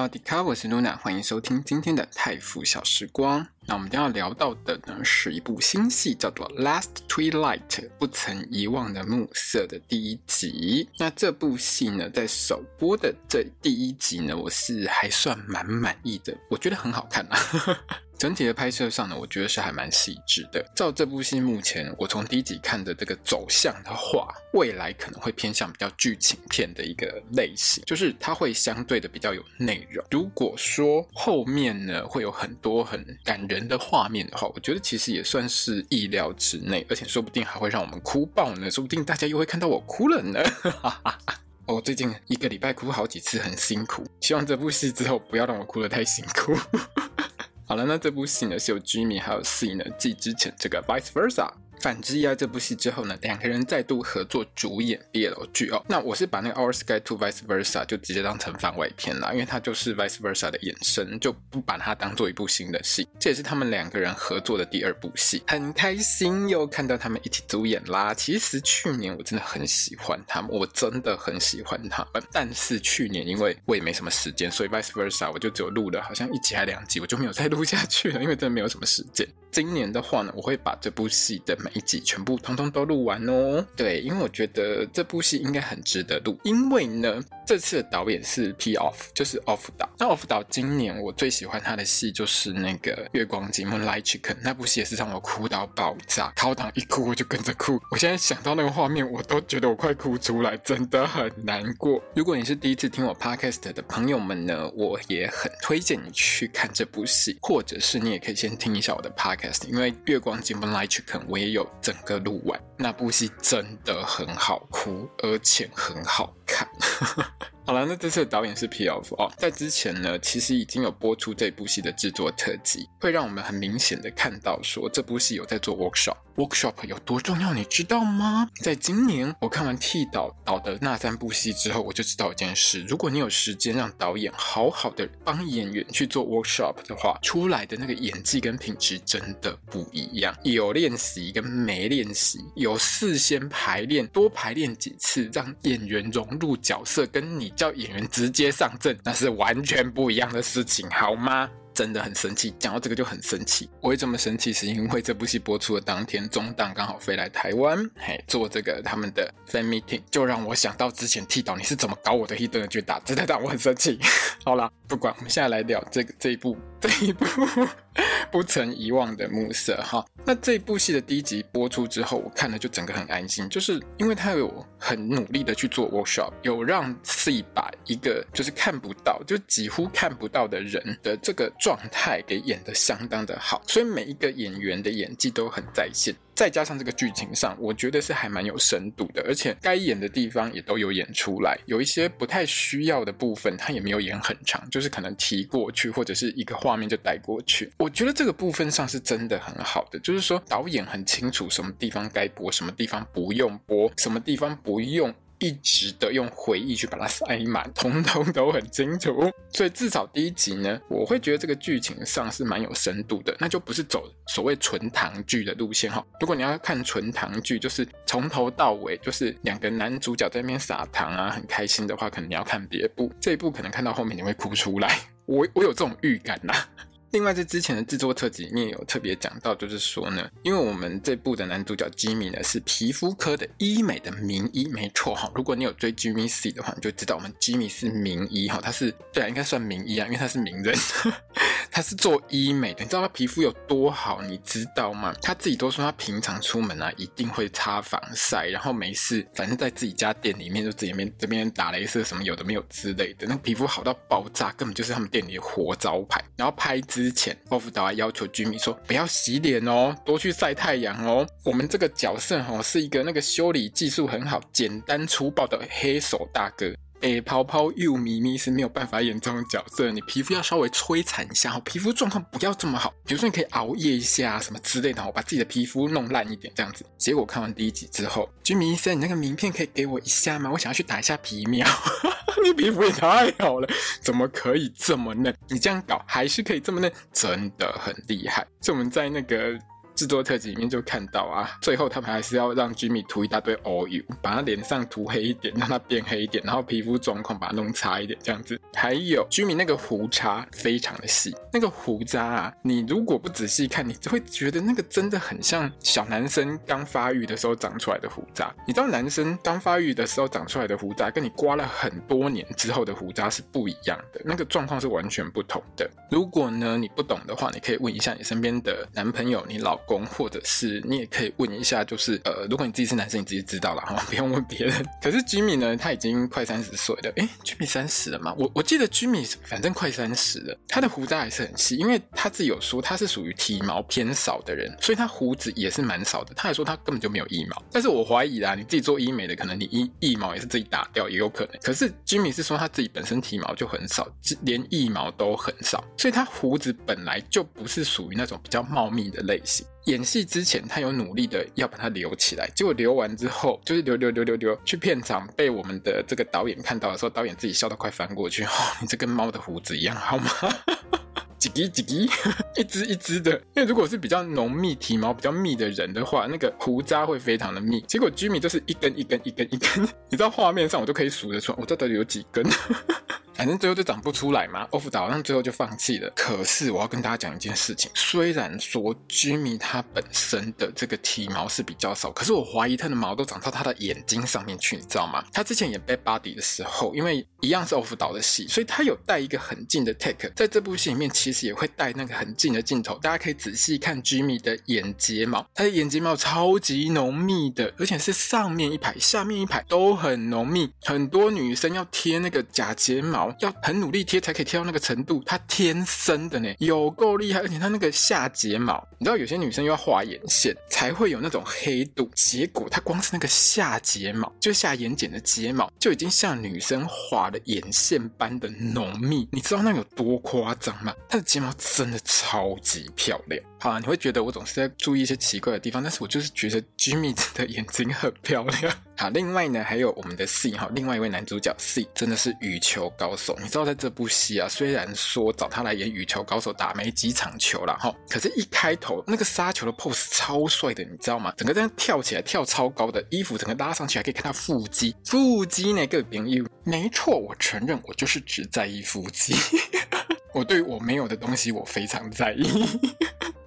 萨瓦迪卡，我是 Luna，欢迎收听今天的泰腐小时光。那我们将要聊到的呢，是一部新戏，叫做《Last Twilight》不曾遗忘的暮色的第一集。那这部戏呢，在首播的这第一集呢，我是还算蛮满意的，我觉得很好看啊。整体的拍摄上呢，我觉得是还蛮细致的。照这部戏目前我从第一集看的这个走向的话，未来可能会偏向比较剧情片的一个类型，就是它会相对的比较有内容。如果说后面呢会有很多很感人的画面的话，我觉得其实也算是意料之内，而且说不定还会让我们哭爆呢。说不定大家又会看到我哭了呢。我、哦、最近一个礼拜哭好几次，很辛苦。希望这部戏之后不要让我哭得太辛苦。好了，那这部戏呢是由 Jimmy 还有 C 呢继之前这个 Vice Versa。反之亦爱这部戏之后呢，两个人再度合作主演 BL 剧哦。那我是把那个 Our Sky To Vice Versa 就直接当成番外篇啦，因为它就是 Vice Versa 的衍生，就不把它当做一部新的戏。这也是他们两个人合作的第二部戏，很开心又看到他们一起主演啦。其实去年我真的很喜欢他们，我真的很喜欢他们。但是去年因为我也没什么时间，所以 Vice Versa 我就只有录了好像一集还两集，我就没有再录下去了，因为真的没有什么时间。今年的话呢，我会把这部戏的每一集全部通通都录完哦。对，因为我觉得这部戏应该很值得录，因为呢，这次的导演是 P Off，就是 Off 导。那 Off 导今年我最喜欢他的戏就是那个《月光鸡母 Light Chicken》，那部戏也是让我哭到爆炸，考档一哭我就跟着哭。我现在想到那个画面，我都觉得我快哭出来，真的很难过。如果你是第一次听我 Podcast 的朋友们呢，我也很推荐你去看这部戏，或者是你也可以先听一下我的 Podcast。因为《月光金门来去看》，我也有整个录完，那部戏真的很好哭，而且很好看。好了，那这次的导演是 P F 哦，在之前呢，其实已经有播出这部戏的制作特辑，会让我们很明显的看到说这部戏有在做 workshop。Workshop 有多重要，你知道吗？在今年我看完 T 导导的那三部戏之后，我就知道一件事：如果你有时间让导演好好的帮演员去做 workshop 的话，出来的那个演技跟品质真的不一样。有练习跟没练习，有事先排练，多排练几次，让演员融入角色，跟你。叫演员直接上阵，那是完全不一样的事情，好吗？真的很生气，讲到这个就很生气。我会这么生气，是因为这部戏播出的当天，中档刚好飞来台湾，嘿，做这个他们的 fan meeting，就让我想到之前剃刀你是怎么搞我的一顿的去打，真的让我很生气。好啦，不管，我们现在来聊这个这一部 这一部不曾遗忘的暮色哈。那这部戏的第一集播出之后，我看了就整个很安心，就是因为他有很努力的去做 workshop，有让 C 把一个就是看不到，就几乎看不到的人的这个状态给演得相当的好，所以每一个演员的演技都很在线。再加上这个剧情上，我觉得是还蛮有深度的，而且该演的地方也都有演出来。有一些不太需要的部分，他也没有演很长，就是可能提过去或者是一个画面就带过去。我觉得这个部分上是真的很好的，就是说导演很清楚什么地方该播，什么地方不用播，什么地方不用。一直的用回忆去把它塞满，通通都很清楚。所以至少第一集呢，我会觉得这个剧情上是蛮有深度的，那就不是走所谓纯糖剧的路线哈。如果你要看纯糖剧，就是从头到尾就是两个男主角在那边撒糖啊，很开心的话，可能你要看别部。这一部可能看到后面你会哭出来，我我有这种预感呐。另外，在之前的制作特辑里面有特别讲到，就是说呢，因为我们这部的男主角 Jimmy 呢是皮肤科的医美的名医，没错哈。如果你有追 Jimmy C 的话，你就知道我们 Jimmy 是名医哈，他是对啊，应该算名医啊，因为他是名人。他是做医美的，你知道他皮肤有多好，你知道吗？他自己都说他平常出门啊，一定会擦防晒，然后没事，反正在自己家店里面就自己面这边打镭射什么有的没有之类的，那皮肤好到爆炸，根本就是他们店里的活招牌。然后拍之前，Off 导还要求居民说不要洗脸哦，多去晒太阳哦。我们这个角色哦，是一个那个修理技术很好、简单粗暴的黑手大哥。白泡泡又咪咪是没有办法演这种角色，你皮肤要稍微摧残一下，皮肤状况不要这么好。比如说你可以熬夜一下什么之类的，我把自己的皮肤弄烂一点这样子。结果看完第一集之后，居民医生，你那个名片可以给我一下吗？我想要去打一下皮秒。你皮肤也太好了，怎么可以这么嫩？你这样搞还是可以这么嫩，真的很厉害。是我们在那个。制作特辑里面就看到啊，最后他们还是要让 Jimmy 涂一大堆 oil，把他脸上涂黑一点，让他变黑一点，然后皮肤状况把它弄差一点，这样子。还有 Jimmy 那个胡茬非常的细，那个胡渣啊，你如果不仔细看，你就会觉得那个真的很像小男生刚发育的时候长出来的胡渣。你知道男生刚发育的时候长出来的胡渣，跟你刮了很多年之后的胡渣是不一样的，那个状况是完全不同的。如果呢你不懂的话，你可以问一下你身边的男朋友、你老公。或者是你也可以问一下，就是呃，如果你自己是男生，你自己知道了哈，不用问别人。可是 Jimmy 呢，他已经快三十岁了。诶 Jimmy 三十了吗？我我记得 Jimmy 反正快三十了，他的胡渣还是很细，因为他自己有说他是属于体毛偏少的人，所以他胡子也是蛮少的。他还说他根本就没有腋毛，但是我怀疑啦，你自己做医美的，可能你腋腋毛也是自己打掉，也有可能。可是 Jimmy 是说他自己本身体毛就很少，连腋毛都很少，所以他胡子本来就不是属于那种比较茂密的类型。演戏之前，他有努力的要把它留起来，结果留完之后，就是留留留留留，去片场被我们的这个导演看到的时候，导演自己笑到快翻过去。哦，你这跟猫的胡子一样，好吗？几滴几滴，一只一只的。因为如果是比较浓密、体毛比较密的人的话，那个胡渣会非常的密。结果 Jimmy 就是一根一根一根一根，你知道画面上我都可以数得出来，我这到底有几根？反正最后就长不出来嘛，欧福导好像最后就放弃了。可是我要跟大家讲一件事情，虽然说 Jimmy 他本身的这个体毛是比较少，可是我怀疑他的毛都长到他的眼睛上面去，你知道吗？他之前演 Bad Buddy 的时候，因为一样是欧福导的戏，所以他有带一个很近的 take，在这部戏里面其实也会带那个很近的镜头，大家可以仔细看 Jimmy 的眼睫毛，他的眼睫毛超级浓密的，而且是上面一排、下面一排都很浓密，很多女生要贴那个假睫毛。要很努力贴才可以贴到那个程度，他天生的呢，有够厉害，而且他那个下睫毛，你知道有些女生又要画眼线才会有那种黑度，结果他光是那个下睫毛，就下眼睑的睫毛，就已经像女生画的眼线般的浓密，你知道那有多夸张吗？她的睫毛真的超级漂亮。好啊，你会觉得我总是在注意一些奇怪的地方，但是我就是觉得 Jimmy 的眼睛很漂亮。好，另外呢，还有我们的 C 哈，另外一位男主角 C 真的是羽球高手。你知道在这部戏啊，虽然说找他来演羽球高手打没几场球了哈，可是一开头那个杀球的 pose 超帅的，你知道吗？整个这样跳起来跳超高的，衣服整个拉上去还可以看到腹肌，腹肌那个边衣，没错，我承认我就是只在意腹肌。我对我没有的东西我非常在意。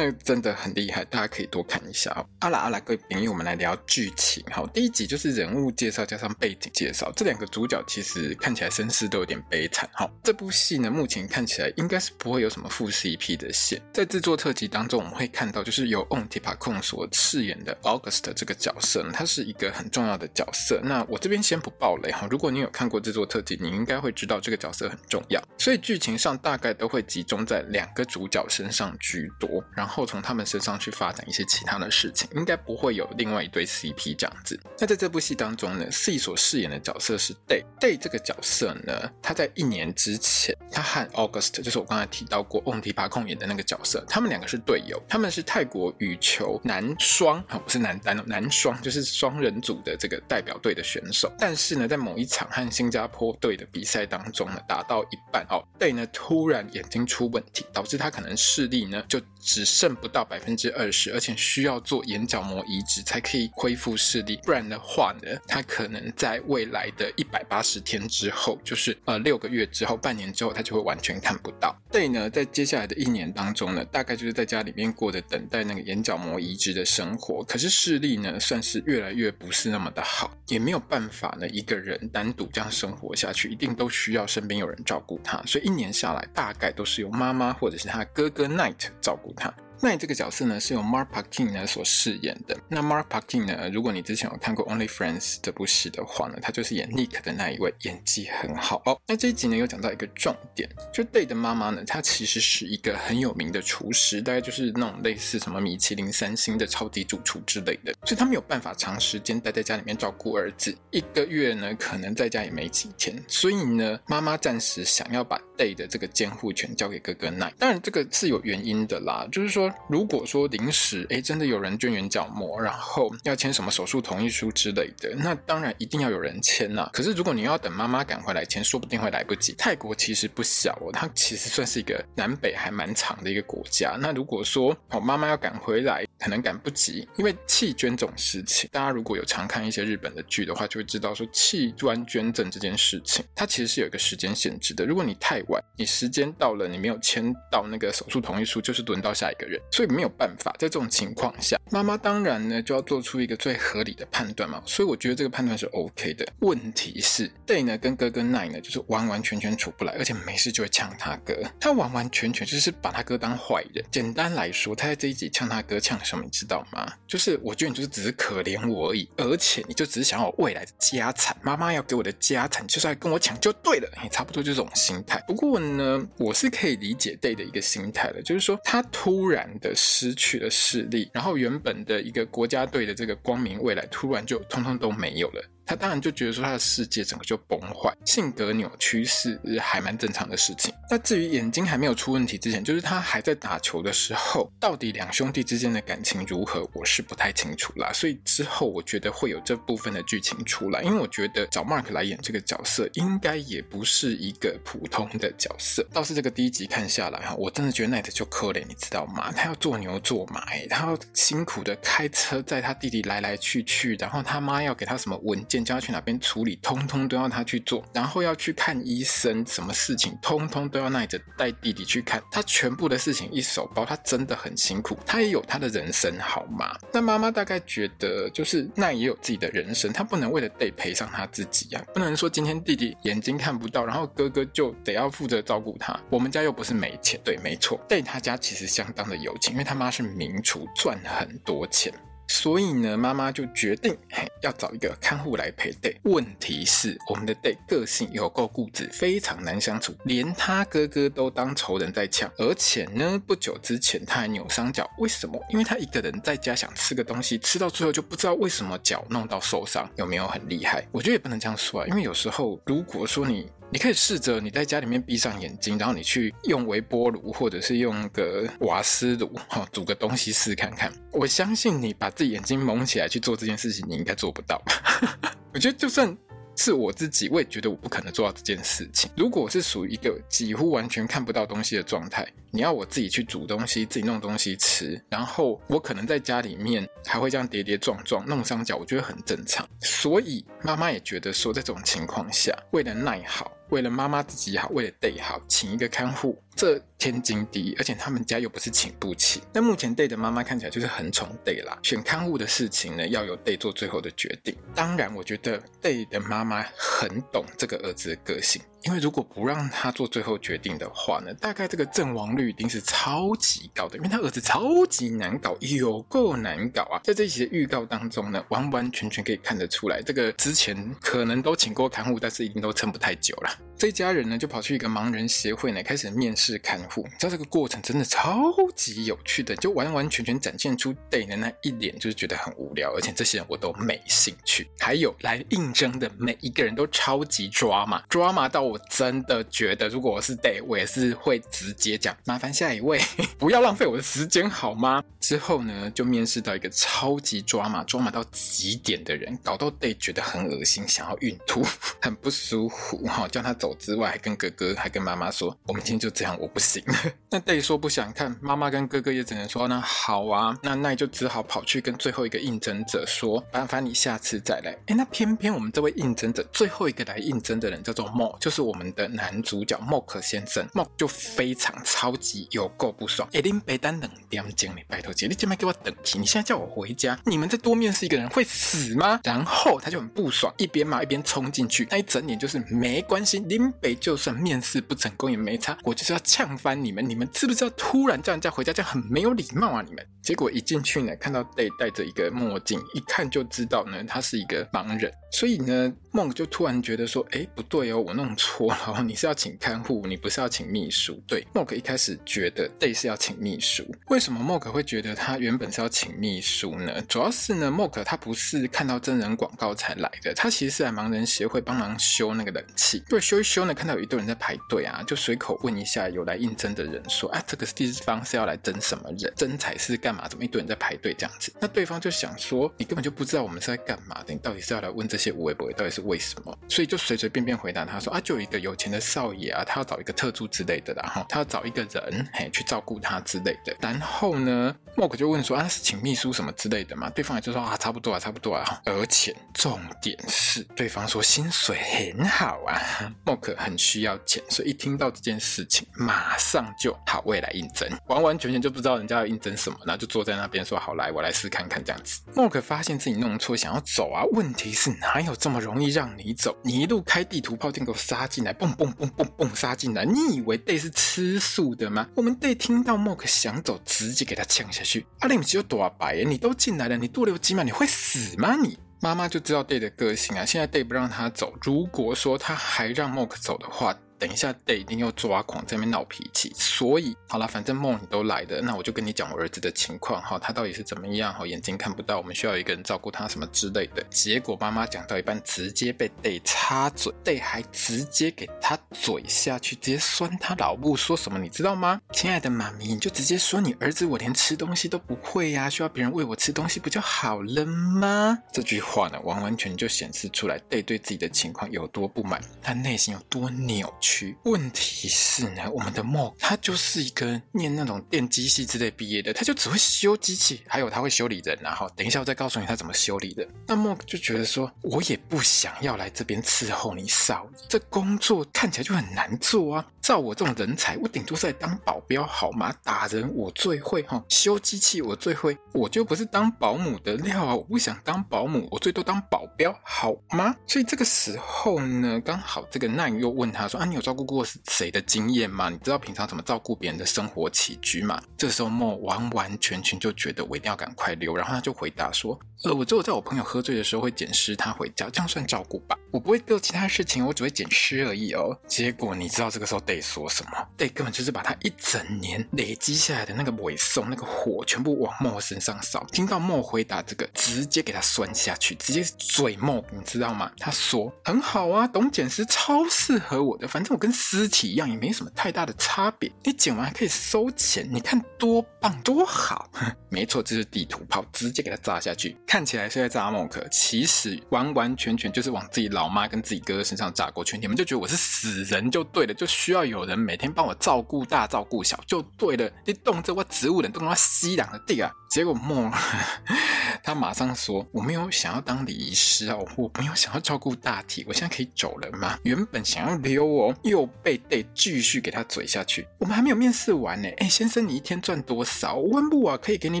那真的很厉害，大家可以多看一下哦。阿拉阿拉，各位朋友，我们来聊剧情。好，第一集就是人物介绍加上背景介绍。这两个主角其实看起来身世都有点悲惨。好，这部戏呢，目前看起来应该是不会有什么副 CP 的线。在制作特辑当中，我们会看到就是由 On Tipacon 所饰演的 August 这个角色呢，他是一个很重要的角色。那我这边先不爆雷哈，如果你有看过制作特辑，你应该会知道这个角色很重要。所以剧情上大概都会集中在两个主角身上居多，然后。后从他们身上去发展一些其他的事情，应该不会有另外一对 CP 这样子。那在这部戏当中呢，C 所饰演的角色是 Day。Day 这个角色呢，他在一年之前，他和 August，就是我刚才提到过 ontiya 控演的那个角色，他们两个是队友，他们是泰国羽球男双啊，不是男单哦，男双就是双人组的这个代表队的选手。但是呢，在某一场和新加坡队的比赛当中呢，打到一半哦，Day 呢突然眼睛出问题，导致他可能视力呢就只剩不到百分之二十，而且需要做眼角膜移植才可以恢复视力，不然的话呢，他可能在未来的一百八十天之后，就是呃六个月之后、半年之后，他就会完全看不到。Day 呢，在接下来的一年当中呢，大概就是在家里面过着等待那个眼角膜移植的生活。可是视力呢，算是越来越不是那么的好，也没有办法呢一个人单独这样生活下去，一定都需要身边有人照顾他。所以一年下来，大概都是由妈妈或者是他哥哥 Night 照顾他。奈这个角色呢是由 Mark Parkin 呢所饰演的。那 Mark Parkin 呢，如果你之前有看过 Only Friends 这部戏的话呢，他就是演 Nick 的那一位，演技很好哦。那这一集呢有讲到一个重点，就 Day 的妈妈呢，她其实是一个很有名的厨师，大概就是那种类似什么米其林三星的超级主厨之类的，所以她没有办法长时间待在家里面照顾儿子，一个月呢可能在家也没几天，所以呢，妈妈暂时想要把 Day 的这个监护权交给哥哥奈。当然这个是有原因的啦，就是说如果说临时哎真的有人捐眼角膜，然后要签什么手术同意书之类的，那当然一定要有人签呐。可是如果你要等妈妈赶回来签，说不定会来不及。泰国其实不小哦，它其实算是一个南北还蛮长的一个国家。那如果说哦妈妈要赶回来，可能赶不及，因为器捐这种事情，大家如果有常看一些日本的剧的话，就会知道说器官捐赠这件事情，它其实是有一个时间限制的。如果你太晚，你时间到了，你没有签到那个手术同意书，就是轮到下一个人，所以没有办法。在这种情况下，妈妈当然呢就要做出一个最合理的判断嘛。所以我觉得这个判断是 OK 的。问题是，Day 呢跟哥哥奈呢就是完完全全处不来，而且没事就会呛他哥，他完完全全就是把他哥当坏人。简单来说，他在这一集呛他哥呛什么，你知道吗？就是我觉得你就是只是可怜我而已，而且你就只是想要我未来的家产，妈妈要给我的家产就是来跟我抢就对了，也差不多就这种心态。不过呢，我是可以理解 Day 的一个心态的，就是说他突然的失去了视力，然后原本的一个国家队的这个光明未来，突然就通通都没有了。他当然就觉得说他的世界整个就崩坏，性格扭曲是还蛮正常的事情。那至于眼睛还没有出问题之前，就是他还在打球的时候，到底两兄弟之间的感情如何，我是不太清楚啦。所以之后我觉得会有这部分的剧情出来，因为我觉得找 Mark 来演这个角色，应该也不是一个普通的角色。倒是这个第一集看下来哈，我真的觉得 Night 就可怜，你知道吗？他要做牛做马，他要辛苦的开车载他弟弟来来去去，然后他妈要给他什么文件。叫他去哪边处理，通通都要他去做，然后要去看医生，什么事情通通都要奈着带弟弟去看，他全部的事情一手包，他真的很辛苦，他也有他的人生，好吗？那妈妈大概觉得，就是奈也有自己的人生，他不能为了得赔上他自己呀、不能说今天弟弟眼睛看不到，然后哥哥就得要负责照顾他。我们家又不是没钱，对，没错，Day 他家其实相当的有钱，因为他妈是名厨，赚很多钱。所以呢，妈妈就决定嘿，要找一个看护来陪 Day。问题是，我们的 Day 个性有够固执，非常难相处，连他哥哥都当仇人在呛。而且呢，不久之前他还扭伤脚，为什么？因为他一个人在家想吃个东西，吃到最后就不知道为什么脚弄到受伤，有没有很厉害？我觉得也不能这样说啊，因为有时候如果说你。你可以试着你在家里面闭上眼睛，然后你去用微波炉或者是用个瓦斯炉，哈，煮个东西试看看。我相信你把自己眼睛蒙起来去做这件事情，你应该做不到。我觉得就算。是我自己，我也觉得我不可能做到这件事情。如果是属于一个几乎完全看不到东西的状态，你要我自己去煮东西，自己弄东西吃，然后我可能在家里面还会这样跌跌撞撞，弄伤脚，我觉得很正常。所以妈妈也觉得说，在这种情况下，为了耐好。为了妈妈自己好，为了 Day 好，请一个看护，这天经地义，而且他们家又不是请不起。那目前 Day 的妈妈看起来就是很宠 Day 啦，选看护的事情呢，要有 Day 做最后的决定。当然，我觉得 Day 的妈妈很懂这个儿子的个性。因为如果不让他做最后决定的话呢，大概这个阵亡率一定是超级高的，因为他儿子超级难搞，有够难搞啊！在这一集的预告当中呢，完完全全可以看得出来，这个之前可能都请过看护，但是一定都撑不太久了。这一家人呢，就跑去一个盲人协会呢，开始面试看护。你知道这个过程真的超级有趣的，就完完全全展现出 Day 的那一脸，就是觉得很无聊，而且这些人我都没兴趣。还有来应征的每一个人都超级抓马，抓马到。我真的觉得，如果我是 Day，我也是会直接讲，麻烦下一位，不要浪费我的时间好吗？之后呢，就面试到一个超级抓马、抓马到极点的人，搞到 Day 觉得很恶心，想要孕吐，很不舒服哈。叫他走之外，还跟哥哥、还跟妈妈说，我们今天就这样，我不行。那 Day 说不想看，妈妈跟哥哥也只能说，那好啊。那奈就只好跑去跟最后一个应征者说，麻烦你下次再来。哎，那偏偏我们这位应征者最后一个来应征的人叫做 Mo，就是。是我们的男主角莫克先生，莫就非常超级有够不爽。哎，林北丹冷点经理，拜托姐，你今晚给我等停，你现在叫我回家，你们再多面试一个人会死吗？然后他就很不爽，一边骂一边冲进去，那一整脸就是没关系，林北就算面试不成功也没差，我就是要呛翻你们，你们知不知道突然叫人家回家这样很没有礼貌啊？你们。结果一进去呢，看到 Day 戴着一个墨镜，一看就知道呢，他是一个盲人。所以呢，梦就突然觉得说，哎，不对哦，我弄错了，你是要请看护，你不是要请秘书。对，莫克一开始觉得这是要请秘书。为什么莫克会觉得他原本是要请秘书呢？主要是呢，莫克他不是看到真人广告才来的，他其实是来盲人协会帮忙修那个冷气。对，修一修呢，看到有一堆人在排队啊，就随口问一下有来应征的人说，啊，这个地方是要来征什么人？征才是干嘛？怎么一堆人在排队这样子？那对方就想说，你根本就不知道我们是在干嘛的，你到底是要来问这？些微博到底是为什么？所以就随随便便回答他说啊，就一个有钱的少爷啊，他要找一个特助之类的，然后他要找一个人嘿去照顾他之类的。然后呢，莫克就问说啊，是请秘书什么之类的嘛？对方也就说啊，差不多啊，差不多啊。而且重点是，对方说薪水很好啊，莫克很需要钱，所以一听到这件事情，马上就好，未来应征，完完全全就不知道人家要应征什么，然后就坐在那边说好来，我来试看看这样子。莫克发现自己弄错，想要走啊，问题是哪？有这么容易让你走？你一路开地图炮，就给我杀进来，蹦蹦蹦蹦蹦杀进来！你以为 Day 是吃素的吗？我们 Day 听到 Mock 想走，直接给他呛下去。阿林只有多白耶？你都进来了，你多留几秒，你会死吗？你妈妈就知道 Day 的个性啊！现在 Day 不让他走，如果说他还让 Mock 走的话。等一下，Day 一定又抓狂，在那边闹脾气。所以好了，反正梦你都来的，那我就跟你讲我儿子的情况哈，他到底是怎么样哈？眼睛看不到，我们需要一个人照顾他什么之类的。结果妈妈讲到一半，直接被 Day 插嘴，Day 还直接给他嘴下去，直接酸他老母，说什么你知道吗？亲爱的妈咪，你就直接说你儿子我连吃东西都不会呀，需要别人喂我吃东西不就好了吗？这句话呢，完完全就显示出来 Day 对自己的情况有多不满，他内心有多扭曲。问题是呢，我们的莫他就是一个念那种电机系之类毕业的，他就只会修机器，还有他会修理人，然后等一下我再告诉你他怎么修理的。那莫就觉得说，我也不想要来这边伺候你少爷，这工作看起来就很难做啊。照我这种人才，我顶多是来当保镖好吗？打人我最会哈，修机器我最会，我就不是当保姆的料啊！我不想当保姆，我最多当保镖好吗？所以这个时候呢，刚好这个奈又问他说啊，你有？照顾过是谁的经验吗？你知道平常怎么照顾别人的生活起居吗？这时候莫完完全全就觉得我一定要赶快溜，然后他就回答说：“呃，我只有在我朋友喝醉的时候会捡尸他回家，这样算照顾吧？我不会做其他事情，我只会捡尸而已哦。”结果你知道这个时候得说什么得根本就是把他一整年累积下来的那个尾送那个火全部往莫身上烧。听到莫回答这个，直接给他酸下去，直接嘴莫，你知道吗？他说：“很好啊，懂捡尸超适合我的，反正我。”跟尸体一样，也没什么太大的差别。你捡完还可以收钱，你看多棒多好！没错，这是地图炮，直接给他炸下去。看起来是在炸莫克，其实完完全全就是往自己老妈跟自己哥哥身上炸过去。你们就觉得我是死人就对了，就需要有人每天帮我照顾大、照顾小就对了。你动这我植物人，动他吸两的地啊！结果莫，他马上说：“我没有想要当礼仪师啊，我没有想要照顾大体，我现在可以走了吗？”原本想要溜哦，又被逮继续给他嘴下去。我们还没有面试完呢。哎，先生，你一天赚多少？温布啊，可以给你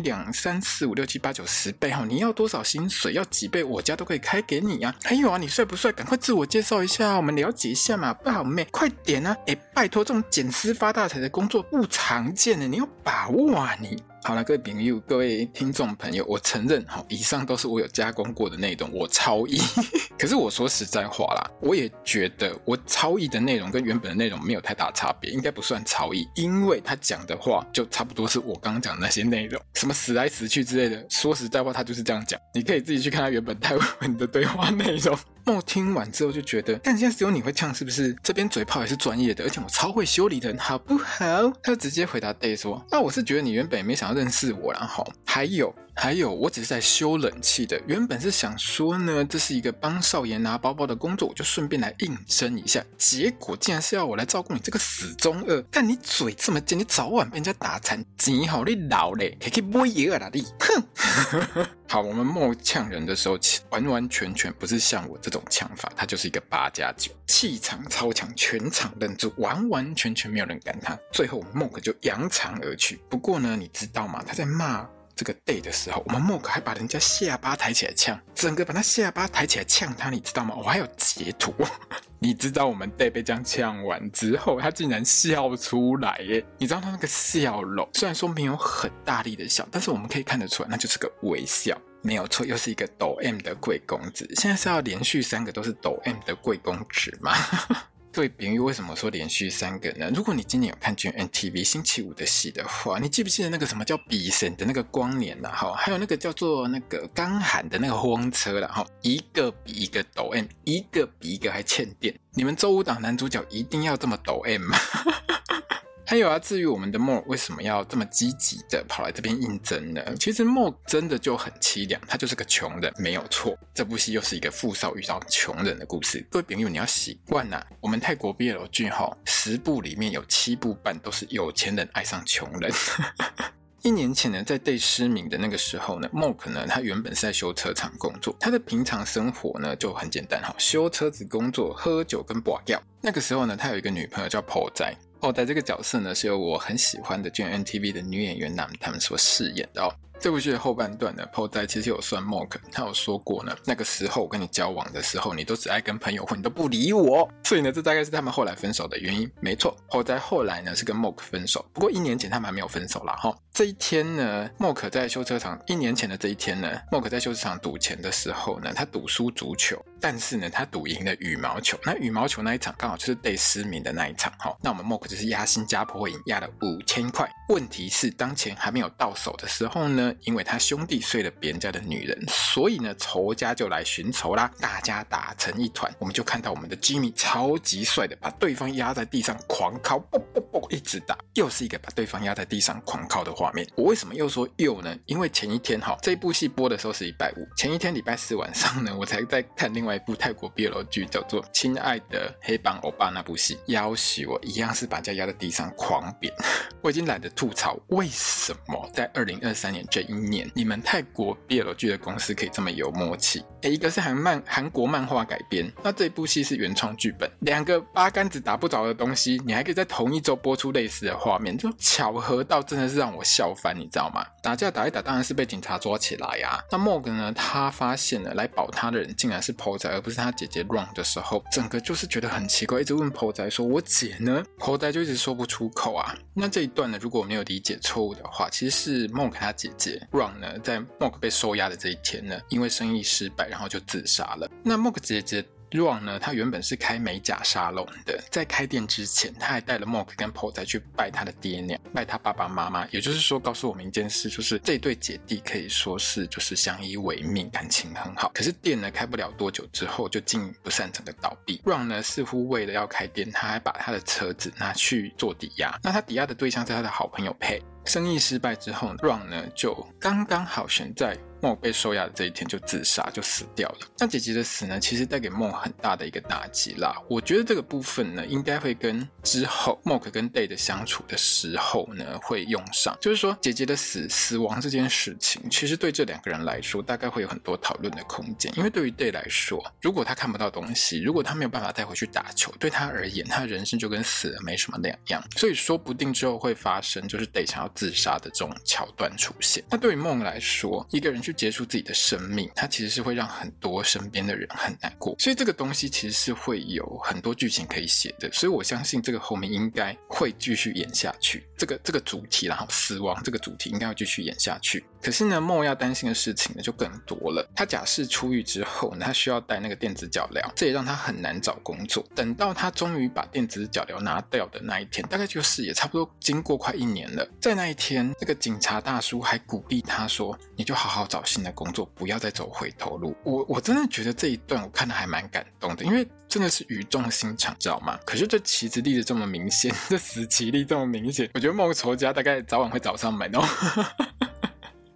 两三四五六七八九十倍哈。你要多少薪水？要几倍？我家都可以开给你啊。还有啊，你帅不帅？赶快自我介绍一下，我们了解一下嘛。不好妹，快点啊！哎，拜托，这种捡尸发大财的工作不常见的，你要把握啊你。好了，各位朋友、各位听众朋友，我承认哈，以上都是我有加工过的内容，我超译。可是我说实在话啦，我也觉得我超译的内容跟原本的内容没有太大差别，应该不算超译，因为他讲的话就差不多是我刚刚讲的那些内容，什么死来死去之类的。说实在话，他就是这样讲，你可以自己去看他原本泰文的对话内容。那我听完之后就觉得，但现在只有你会唱，是不是？这边嘴炮也是专业的，而且我超会修理的人，好不好？他就直接回答 Day 说：“那我是觉得你原本也没想要认识我，然后还有。”还有，我只是在修冷气的，原本是想说呢，这是一个帮少爷拿包包的工作，我就顺便来应征一下。结果竟然是要我来照顾你这个死中二！但你嘴这么贱，你早晚被人家打残。你好，你老嘞，可以摸爷儿啦你！哼！好，我们莫呛人的时候，完完全全不是像我这种呛法，他就是一个八加九，气场超强，全场愣住，完完全全没有人赶他。最后，我们莫克就扬长而去。不过呢，你知道吗？他在骂这个 Day 的时候，我们莫克还把人家下巴抬起来呛，整个把他下巴抬起来呛他，你知道吗？我还有截图。你知道我们 Day 被这样呛完之后，他竟然笑出来耶！你知道他那个笑容，虽然说没有很大力的笑，但是我们可以看得出来，那就是个微笑，没有错，又是一个抖 M 的贵公子。现在是要连续三个都是抖 M 的贵公子吗？对，比喻为什么说连续三个呢？如果你今年有看 GNTV 星期五的戏的话，你记不记得那个什么叫比神的那个光年呐？哈，还有那个叫做那个刚喊的那个风车了哈，一个比一个抖 M，一个比一个还欠电。你们周五档男主角一定要这么抖 M 吗？还有啊，至于我们的 Mo 为什么要这么积极的跑来这边应征呢？其实 Mo 真的就很凄凉，他就是个穷人，没有错。这部戏又是一个富少遇到穷人的故事。各位朋友，你要习惯呐，我们泰国 BL 剧哈，十部里面有七部半都是有钱人爱上穷人。一年前呢，在 Day 失明的那个时候呢，Mo 呢，他原本是在修车厂工作，他的平常生活呢就很简单哈，修车子工作、喝酒跟拔掉。那个时候呢，他有一个女朋友叫 Po 仔。后代这个角色呢，是由我很喜欢的 GNTV 的女演员男他们所饰演的哦。这部剧的后半段呢，Po 仔其实有算 Mo，他有说过呢，那个时候我跟你交往的时候，你都只爱跟朋友混，你都不理我，所以呢，这大概是他们后来分手的原因。没错，Po 仔后来呢是跟 Mo 分手，不过一年前他们还没有分手啦。哈。这一天呢，Mo 在修车厂，一年前的这一天呢，Mo 在修车厂赌钱的时候呢，他赌输足球，但是呢，他赌赢了羽毛球。那羽毛球那一场刚好就是被失明的那一场，哈。那我们 Mo 就是压新加坡赢，压了五千块。问题是当钱还没有到手的时候呢，因为他兄弟睡了别人家的女人，所以呢，仇家就来寻仇啦。大家打成一团，我们就看到我们的 Jimmy 超级帅的，把对方压在地上狂敲，啵啵啵一直打，又是一个把对方压在地上狂敲的画面。我为什么又说又呢？因为前一天哈，这部戏播的时候是礼拜五，前一天礼拜四晚上呢，我才在看另外一部泰国 BL 剧，叫做《亲爱的黑帮欧巴》那部戏，要挟我一样是把家压在地上狂扁，我已经懒得吐槽为什么在二零二三年一年。你们泰国 BL 剧的公司可以这么有默契？诶，一个是韩漫韩国漫画改编，那这部戏是原创剧本，两个八竿子打不着的东西，你还可以在同一周播出类似的画面，就巧合到真的是让我笑翻，你知道吗？打架打一打，当然是被警察抓起来呀、啊。那 Morg 呢？他发现了来保他的人竟然是 Po 仔，而不是他姐姐 Run 的时候，整个就是觉得很奇怪，一直问 Po 仔说：“我姐呢？”Po 仔就一直说不出口啊。那这一段呢，如果我没有理解错误的话，其实是 Morg 他姐姐 Run 呢，在 Mock 被收押的这一天呢，因为生意失败，然后就自杀了。那 Mock 姐姐。Ron 呢，他原本是开美甲沙龙的，在开店之前，他还带了 Mo 跟 Po 仔去拜他的爹娘，拜他爸爸妈妈。也就是说，告诉我们一件事，就是这对姐弟可以说是就是相依为命，感情很好。可是店呢，开不了多久之后，就经营不善，整个倒闭。Ron 呢，似乎为了要开店，他还把他的车子拿去做抵押。那他抵押的对象是他的好朋友 Pay。生意失败之后，Ron 呢就刚刚好悬在梦被收押的这一天就自杀，就死掉了。那姐姐的死呢，其实带给梦很大的一个打击啦。我觉得这个部分呢，应该会跟之后梦跟 Day 的相处的时候呢会用上。就是说，姐姐的死死亡这件事情，其实对这两个人来说，大概会有很多讨论的空间。因为对于 Day 来说，如果他看不到东西，如果他没有办法带回去打球，对他而言，他人生就跟死了没什么两样。所以说不定之后会发生，就是 Day 想要自杀的这种桥段出现。那对于梦来说，一个人去结束自己的生命，他其实是会让很多身边的人很难过。所以这个东西其实是会有很多剧情可以写的。所以我相信这个后面应该会继续演下去。这个这个主题，然后死亡这个主题应该要继续演下去。可是呢，梦要担心的事情呢就更多了。他假释出狱之后呢，他需要戴那个电子脚镣，这也让他很难找工作。等到他终于把电子脚镣拿掉的那一天，大概就是也差不多经过快一年了。在那一天。那个警察大叔还鼓励他说：“你就好好找新的工作，不要再走回头路。”我我真的觉得这一段我看得还蛮感动的，因为真的是语重心长，知道吗？可是这旗子立的这么明显，这死棋立这么明显，我觉得孟仇家大概早晚会找上门哦。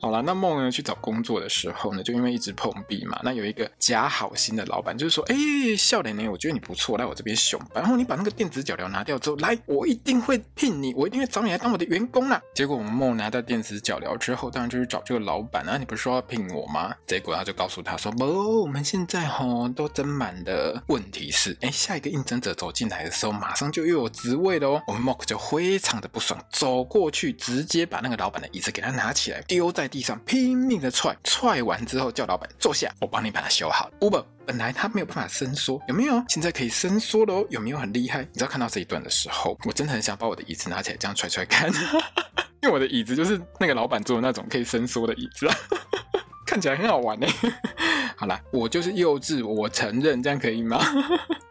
好了，那梦呢去找工作的时候呢，就因为一直碰壁嘛，那有一个假好心的老板，就是说，哎、笑脸呢，我觉得你不错，来我这边上班，然后你把那个电子脚镣拿掉之后，来，我一定会聘你，我一定会找你来当我的员工啦。结果我们梦拿到电子脚镣之后，当然就是找这个老板啊，你不是说要聘我吗？结果他就告诉他说，不，我们现在吼都增满的。问题是，哎、下一个应征者走进来的时候，马上就又有职位了哦。我们 Mock 就非常的不爽，走过去直接把那个老板的椅子给他拿起来，丢在地上，拼命的踹。踹完之后，叫老板坐下，我帮你把它修好。Uber 本来他没有办法伸缩，有没有？现在可以伸缩了哦，有没有很厉害？你知道看到这一段的时候，我真的很想把我的椅子拿起来这样踹踹看，因为我的椅子就是那个老板坐的那种可以伸缩的椅子啊，看起来很好玩呢。好啦，我就是幼稚，我承认，这样可以吗？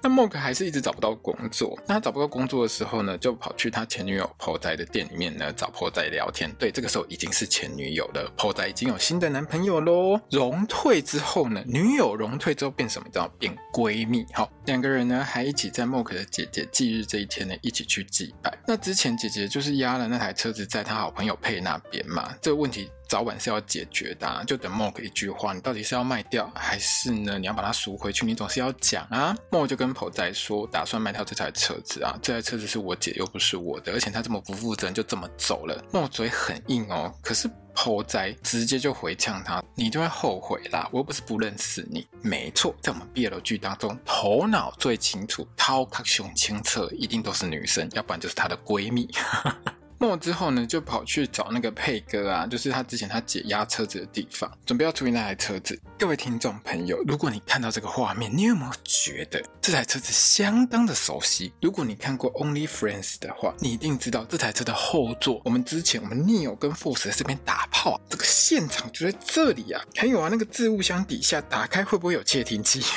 那 Mock 还是一直找不到工作。那他找不到工作的时候呢，就跑去他前女友 Po 仔的店里面呢，找 Po 仔聊天。对，这个时候已经是前女友了，Po 仔已经有新的男朋友喽。融退之后呢，女友融退之后变什么？叫变闺蜜。好，两个人呢还一起在 Mock 的姐姐忌日这一天呢，一起去祭拜。那之前姐姐就是押了那台车子在他好朋友佩那边嘛，这个问题。早晚是要解决的，就等 Mo 一句话，你到底是要卖掉，还是呢你要把它赎回去？你总是要讲啊。默就跟 Po 仔说，打算卖掉这台车子啊，这台车子是我姐又不是我的，而且他这么不负责任，就这么走了。默嘴很硬哦，可是 Po 仔直接就回呛他，你就会后悔啦，我又不是不认识你。没错，在我们 BL 剧当中，头脑最清楚、头壳最清澈，一定都是女生，要不然就是她的闺蜜。末之后呢，就跑去找那个佩哥啊，就是他之前他解压车子的地方，准备要处理那台车子。各位听众朋友，如果你看到这个画面，你有没有觉得这台车子相当的熟悉？如果你看过 Only Friends 的话，你一定知道这台车的后座，我们之前我们 Neil 跟 Force 在这边打炮，这个现场就在这里啊。还有啊，那个置物箱底下打开会不会有窃听器？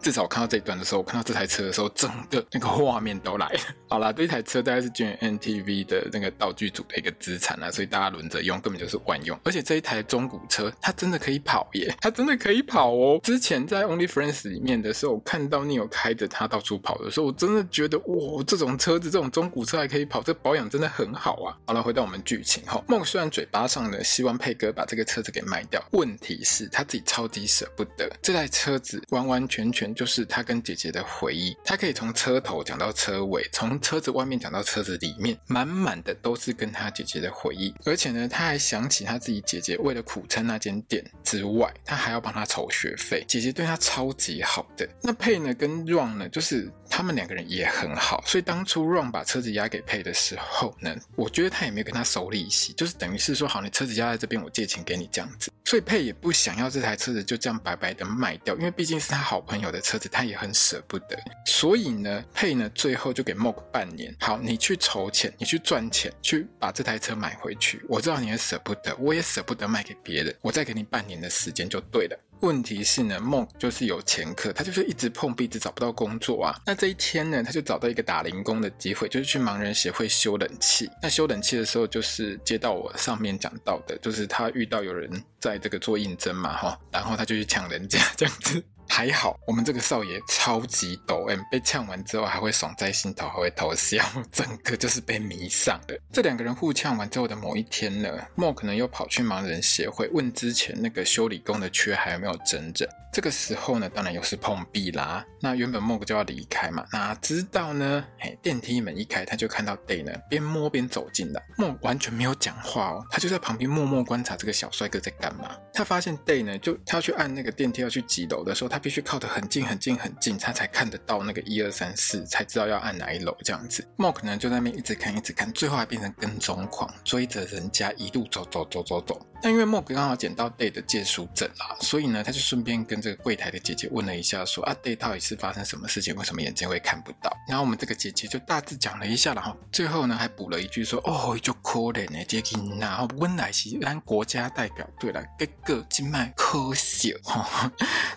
至少我看到这一段的时候，我看到这台车的时候，整个那个画面都来了。好啦，这一台车大概是 GNTV 的那个道具组的一个资产啊，所以大家轮着用，根本就是万用。而且这一台中古车，它真的可以跑耶，它真的可以跑哦。之前在 Only Friends 里面的时候，我看到你有开着它到处跑的时候，我真的觉得哇，这种车子，这种中古车还可以跑，这保养真的很好啊。好了，回到我们剧情哈，梦虽然嘴巴上呢希望佩哥把这个车子给卖掉，问题是他自己超级舍不得这台车子，完完全全。就是他跟姐姐的回忆，他可以从车头讲到车尾，从车子外面讲到车子里面，满满的都是跟他姐姐的回忆。而且呢，他还想起他自己姐姐为了苦撑那间店之外，他还要帮他筹学费。姐姐对他超级好的。那佩呢跟 Ron 呢，就是他们两个人也很好。所以当初 Ron 把车子押给佩的时候呢，我觉得他也没有跟他收利息，就是等于是说，好，你车子押在这边，我借钱给你这样子。所以佩也不想要这台车子就这样白白的卖掉，因为毕竟是他好朋友的车子，他也很舍不得。所以呢，佩呢最后就给 Mock 半年，好，你去筹钱，你去赚钱，去把这台车买回去。我知道你也舍不得，我也舍不得卖给别人，我再给你半年的时间就对了。问题是呢梦就是有前科，他就是一直碰壁，一直找不到工作啊。那这一天呢，他就找到一个打零工的机会，就是去盲人协会修冷气。那修冷气的时候，就是接到我上面讲到的，就是他遇到有人在这个做应征嘛，哈，然后他就去抢人家 这样子。还好，我们这个少爷超级抖 M，被呛完之后还会爽在心头，还会偷笑，整个就是被迷上了。这两个人互呛完之后的某一天呢莫可能又跑去盲人协会问之前那个修理工的缺还有没有整整。这个时候呢，当然又是碰壁啦。那原本 Mock 就要离开嘛，哪知道呢？嘿，电梯门一开，他就看到 Day 呢边摸边走进来。莫完全没有讲话哦，他就在旁边默默观察这个小帅哥在干嘛。他发现 Day 呢，就他要去按那个电梯要去几楼的时候，他。必须靠得很近很近很近，他才看得到那个一二三四，才知道要按哪一楼这样子。Mock 呢就在那边一直看一直看，最后还变成跟踪狂，追着人家一路走走走走走。但因为 Mock 刚好捡到 Day 的借书证啦，所以呢他就顺便跟这个柜台的姐姐问了一下说，说啊 Day 到底是发生什么事情，为什么眼睛会看不到？然后我们这个姐姐就大致讲了一下，然后最后呢还补了一句说，哦就可怜呢，这个然后温来是咱国家代表队了，这个静脉科学哈。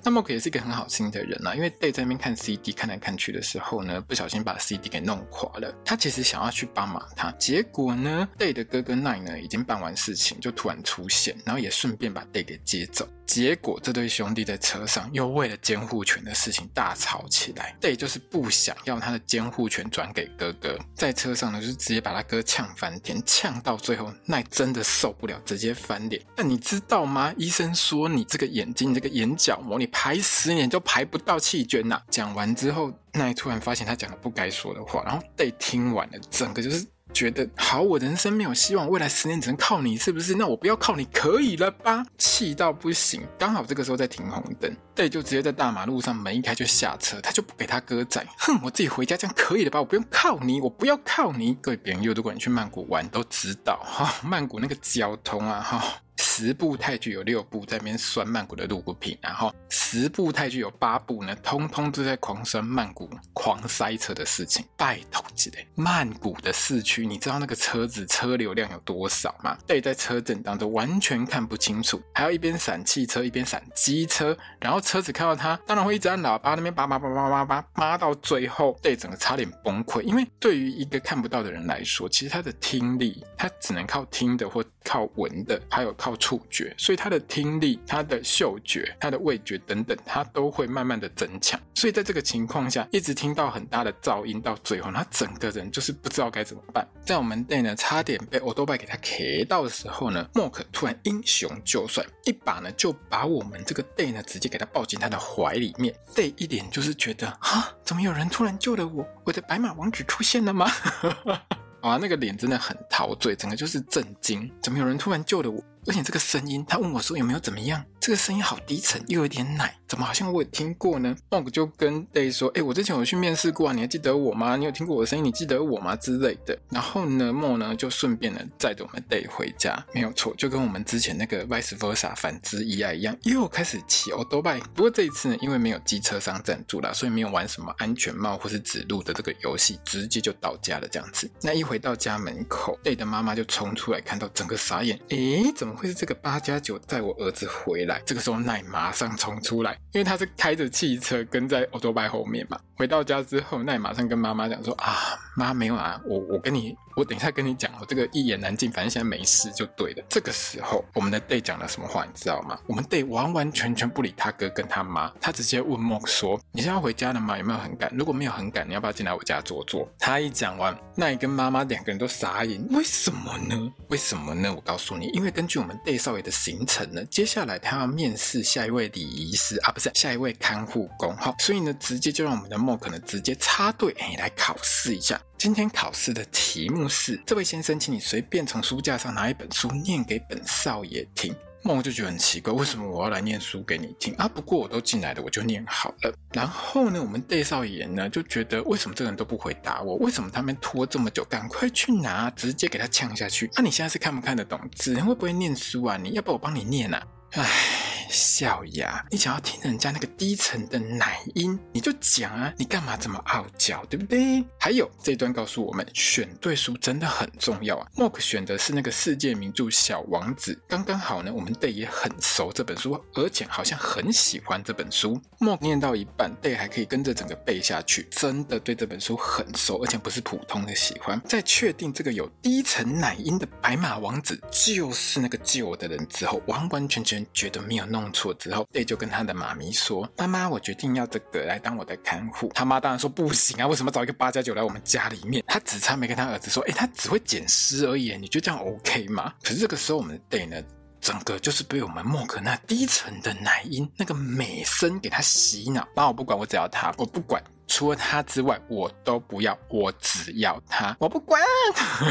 那 Mock 也是。个很好心的人呐、啊，因为 Day 在那边看 CD 看来看去的时候呢，不小心把 CD 给弄垮了。他其实想要去帮忙他，结果呢，Day 的哥哥 Night 呢已经办完事情，就突然出现，然后也顺便把 Day 给接走。结果这对兄弟在车上又为了监护权的事情大吵起来。Day 就是不想要他的监护权转给哥哥，在车上呢就直接把他哥呛翻天，呛到最后，Night 真的受不了，直接翻脸。那你知道吗？医生说你这个眼睛、这个眼角膜，你拍死十年就排不到气绢呐。讲完之后奈突然发现他讲了不该说的话，然后对听完了，整个就是。觉得好，我人生没有希望，未来十年只能靠你，是不是？那我不要靠你，可以了吧？气到不行，刚好这个时候在停红灯，Day 就直接在大马路上门一开就下车，他就不给他哥载，哼，我自己回家这样可以了吧？我不用靠你，我不要靠你。各位朋友，如果你去曼谷玩都知道哈，曼谷那个交通啊，哈。十部泰剧有六部在那边酸曼谷的路不平，然后十部泰剧有八部呢，通通都在狂酸曼谷狂塞车的事情。拜托之类，曼谷的市区，你知道那个车子车流量有多少吗？对，在车阵当中完全看不清楚，还要一边闪汽车一边闪机车，然后车子看到他，当然会一直按喇叭，那边叭叭叭叭叭叭，叭到最后，对，整个差点崩溃。因为对于一个看不到的人来说，其实他的听力，他只能靠听的或靠闻的，还有靠触觉，所以他的听力、他的嗅觉、他的味觉等等，他都会慢慢的增强。所以在这个情况下，一直听到很大的噪音，到最后他整个人就是不知道该怎么办。在我们 Day 呢，差点被欧多拜给他 K 到的时候呢，莫克突然英雄救帅，一把呢就把我们这个 Day 呢直接给他抱进他的怀里面。Day 一脸就是觉得啊，怎么有人突然救了我？我的白马王子出现了吗？啊，那个脸真的很陶醉，整个就是震惊，怎么有人突然救了我？而且这个声音，他问我说有没有怎么样？这个声音好低沉，又有点奶，怎么好像我有听过呢？那我就跟 Day 说，哎，我之前有去面试过啊，你还记得我吗？你有听过我的声音？你记得我吗？之类的。然后呢，莫呢就顺便呢载着我们 Day 回家，没有错，就跟我们之前那个 Vice Versa 反之亦爱一样，又开始骑欧多拜。不过这一次呢，因为没有机车商赞助啦，所以没有玩什么安全帽或是指路的这个游戏，直接就到家了这样子。那一回到家门口，Day 的妈妈就冲出来，看到整个傻眼，哎，怎么？会是这个八加九载我儿子回来，这个时候奈马上冲出来，因为他是开着汽车跟在欧多拜后面嘛。回到家之后，奈马上跟妈妈讲说：“啊，妈没有啊，我我跟你，我等一下跟你讲，我这个一言难尽，反正现在没事就对了。”这个时候，我们的 Day 讲了什么话，你知道吗？我们 Day 完完全全不理他哥跟他妈，他直接问莫说：“你现在要回家了吗？有没有很赶？如果没有很赶，你要不要进来我家坐坐？”他一讲完，奈跟妈妈两个人都傻眼，为什么呢？为什么呢？我告诉你，因为根据我们 Day 少爷的行程呢，接下来他要面试下一位礼仪师啊，不是下一位看护工，好，所以呢，直接就让我们的莫可能直接插队，哎，来考试一下。今天考试的题目是：这位先生，请你随便从书架上拿一本书，念给本少爷听。梦就觉得很奇怪，为什么我要来念书给你听啊？不过我都进来了，我就念好了。然后呢，我们 Day 少爷呢就觉得，为什么这个人都不回答我？为什么他们拖这么久？赶快去拿，直接给他呛下去。那、啊、你现在是看不看得懂字？会不会念书啊？你要不要我帮你念啊？唉。笑呀！你想要听人家那个低沉的奶音，你就讲啊！你干嘛这么傲娇，对不对？还有这一段告诉我们，选对书真的很重要啊。莫克选的是那个世界名著《小王子》，刚刚好呢。我们 Day 也很熟这本书，而且好像很喜欢这本书。莫念到一半，Day 还可以跟着整个背下去，真的对这本书很熟，而且不是普通的喜欢。在确定这个有低沉奶音的白马王子就是那个救我的人之后，完完全全觉得没有。弄错之后贝就跟他的妈咪说：“妈妈，我决定要这个来当我的看护。”他妈当然说不行啊，为什么找一个八加九来我们家里面？他只差没跟他儿子说：“哎，他只会捡尸而已，你觉得这样 OK 吗？”可是这个时候，我们的 Day 呢，整个就是被我们莫克那低沉的奶音、那个美声给他洗脑。那我不管，我只要他，我不管，除了他之外，我都不要，我只要他，我不管。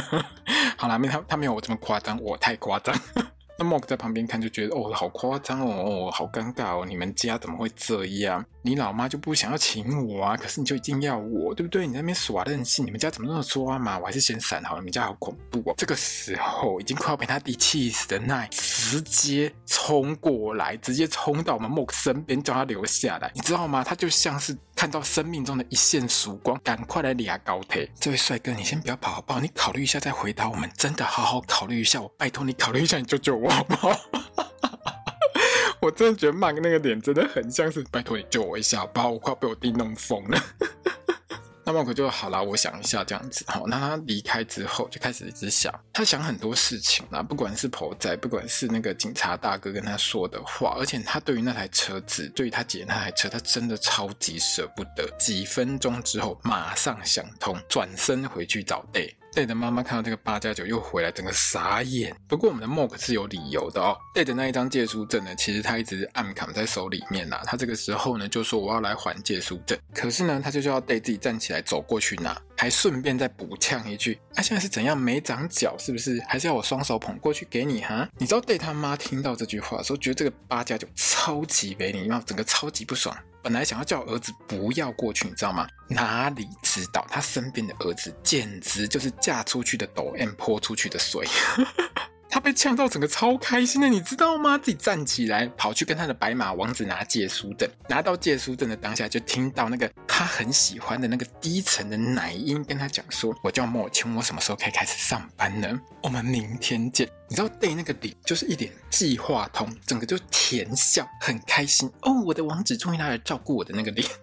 好了，没他，他没有我这么夸张，我太夸张。那莫克在旁边看就觉得哦，好夸张哦，好尴尬哦，你们家怎么会这样？你老妈就不想要请我啊，可是你就一定要我，对不对？你在那边耍任性，你们家怎么那么抓马？我还是先闪好了，你们家好恐怖哦。这个时候已经快要被他弟气死的奈直接冲过来，直接冲到我们莫克身边，叫他留下来，你知道吗？他就像是看到生命中的一线曙光，赶快来俩高铁。这位帅哥，你先不要跑好不好？你考虑一下再回答我们，真的好好考虑一下，我拜托你考虑一下，你救救我好不好？我真的觉得 Mark 那个脸真的很像是，拜托你救我一下，好不好？我快被我弟弄疯了。那么我就好啦，我想一下这样子哈。那他离开之后，就开始一直想，他想很多事情啦，不管是婆仔，不管是那个警察大哥跟他说的话，而且他对于那台车子，对于他姐那台车，他真的超级舍不得。几分钟之后，马上想通，转身回去找 Day。Day 的妈妈看到这个八加九又回来，整个傻眼。不过我们的 Mog 是有理由的哦。Day 的那一张借书证呢，其实他一直暗扛在手里面呐。他这个时候呢，就说我要来还借书证，可是呢，他就叫 Day 自己站起来走过去拿，还顺便再补呛一句：啊，现在是怎样没长脚是不是？还是要我双手捧过去给你哈？你知道 Day 他妈听到这句话的时候，觉得这个八加九超级没礼貌，整个超级不爽。本来想要叫儿子不要过去，你知道吗？哪里知道他身边的儿子简直就是嫁出去的抖 M 泼出去的水。他被呛到整个超开心的，你知道吗？自己站起来跑去跟他的白马王子拿借书证，拿到借书证的当下，就听到那个他很喜欢的那个低沉的奶音跟他讲说：“我叫莫青，我什么时候可以开始上班呢？我们明天见。”你知道对那个脸就是一脸计划通，整个就甜笑，很开心哦，我的王子终于来照顾我的那个脸。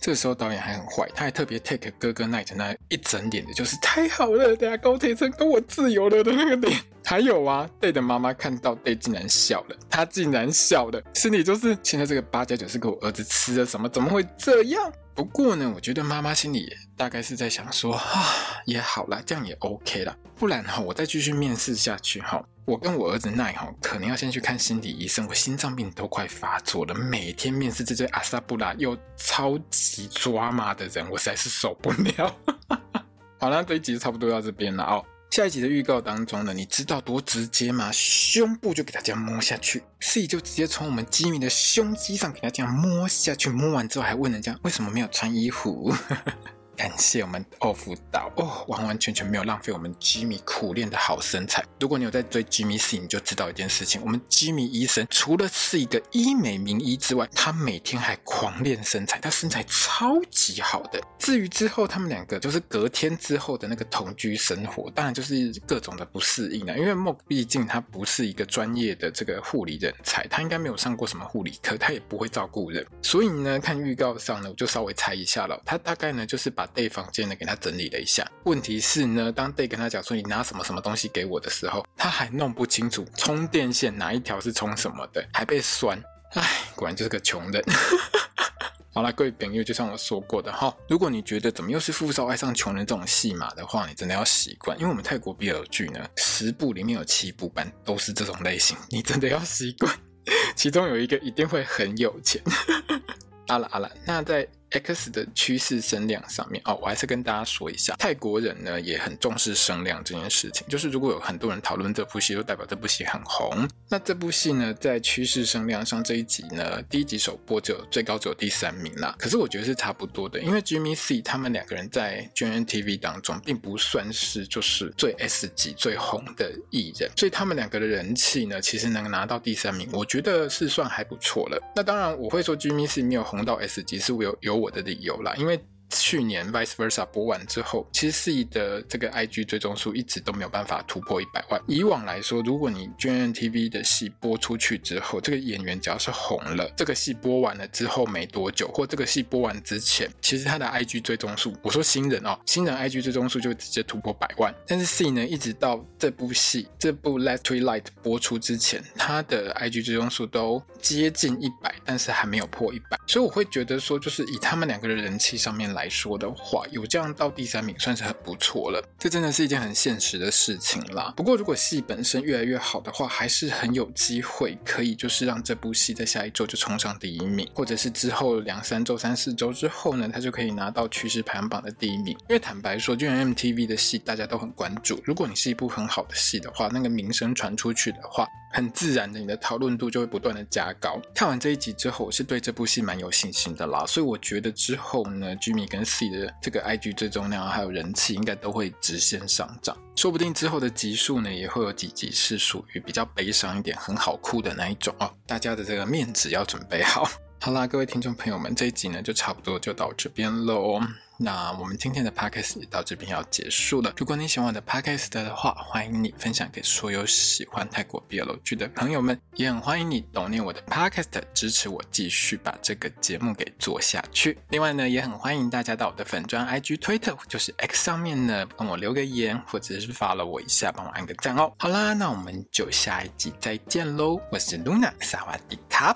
这个时候导演还很坏，他还特别 take 哥哥 Night 那一整脸的，就是太好了，等下高铁成功，我自由了的那个脸。还有啊，Day 的妈妈看到 Day 竟然笑了，她竟然笑了，心里就是现在这个八加九是给我儿子吃了什么？怎么会这样？不过呢，我觉得妈妈心里大概是在想说，啊，也好啦，这样也 OK 啦，不然哈，我再继续面试下去哈。我跟我儿子奈哈，可能要先去看心理医生。我心脏病都快发作了，每天面试这堆阿萨布拉又超级抓马的人，我实在是受不了。好了，这一集差不多到这边了哦。下一集的预告当中呢，你知道多直接吗？胸部就给他这样摸下去，C 就直接从我们基米的胸肌上给他这样摸下去，摸完之后还问人家为什么没有穿衣服。感谢我们欧辅导哦，完完全全没有浪费我们吉米苦练的好身材。如果你有在追吉米 C，你就知道一件事情：我们吉米医生除了是一个医美名医之外，他每天还狂练身材，他身材超级好的。至于之后他们两个就是隔天之后的那个同居生活，当然就是各种的不适应了。因为莫毕竟他不是一个专业的这个护理人才，他应该没有上过什么护理课，他也不会照顾人。所以呢，看预告上呢，我就稍微猜一下了，他大概呢就是把。Day 房间呢，给他整理了一下。问题是呢，当 Day 跟他讲说你拿什么什么东西给我的时候，他还弄不清楚充电线哪一条是充什么的，还被酸。唉，果然就是个穷人。好了，各位朋友，就像我说过的哈，如果你觉得怎么又是富少爱上穷人这种戏码的话，你真的要习惯，因为我们泰国 BL 剧呢，十部里面有七部半都是这种类型，你真的要习惯。其中有一个一定会很有钱。好了好了，那在。X 的趋势声量上面哦，我还是跟大家说一下，泰国人呢也很重视声量这件事情。就是如果有很多人讨论这部戏，就代表这部戏很红。那这部戏呢，在趋势声量上这一集呢，第一集首播就最高只有第三名啦。可是我觉得是差不多的，因为 Jimmy C 他们两个人在 gmtv 当中并不算是就是最 S 级最红的艺人，所以他们两个的人气呢，其实能拿到第三名，我觉得是算还不错了。那当然我会说 Jimmy C 没有红到 S 级，是我有有。我的理由啦，因为。去年 Vice Versa 播完之后，其实 C 的这个 IG 追踪数一直都没有办法突破一百万。以往来说，如果你 gntv 的戏播出去之后，这个演员只要是红了，这个戏播完了之后没多久，或这个戏播完之前，其实他的 IG 追踪数，我说新人哦，新人 IG 追踪数就直接突破百万。但是 C 呢，一直到这部戏这部 Last Twilight 播出之前，他的 IG 追踪数都接近一百，但是还没有破一百。所以我会觉得说，就是以他们两个的人气上面来。来说的话，有这样到第三名算是很不错了。这真的是一件很现实的事情啦。不过，如果戏本身越来越好的话，还是很有机会可以就是让这部戏在下一周就冲上第一名，或者是之后两三周、三四周之后呢，他就可以拿到趋势排行榜的第一名。因为坦白说，GMMTV 的戏大家都很关注。如果你是一部很好的戏的话，那个名声传出去的话，很自然的，你的讨论度就会不断的加高。看完这一集之后，我是对这部戏蛮有信心的啦。所以我觉得之后呢，Jimmy 跟 C 的这个 IG 追踪量还有人气，应该都会直线上涨。说不定之后的集数呢，也会有几集是属于比较悲伤一点、很好哭的那一种哦。大家的这个面子要准备好。好啦，各位听众朋友们，这一集呢就差不多就到这边喽。那我们今天的 podcast 到这边要结束了。如果你喜欢我的 podcast 的话，欢迎你分享给所有喜欢泰国 BL 剧的朋友们，也很欢迎你 donate 我的 podcast 支持我继续把这个节目给做下去。另外呢，也很欢迎大家到我的粉专 IG Twitter 就是 X 上面呢，帮我留个言，或者是 follow 我一下，帮我按个赞哦。好啦，那我们就下一集再见喽！我是 Luna，萨瓦迪卡。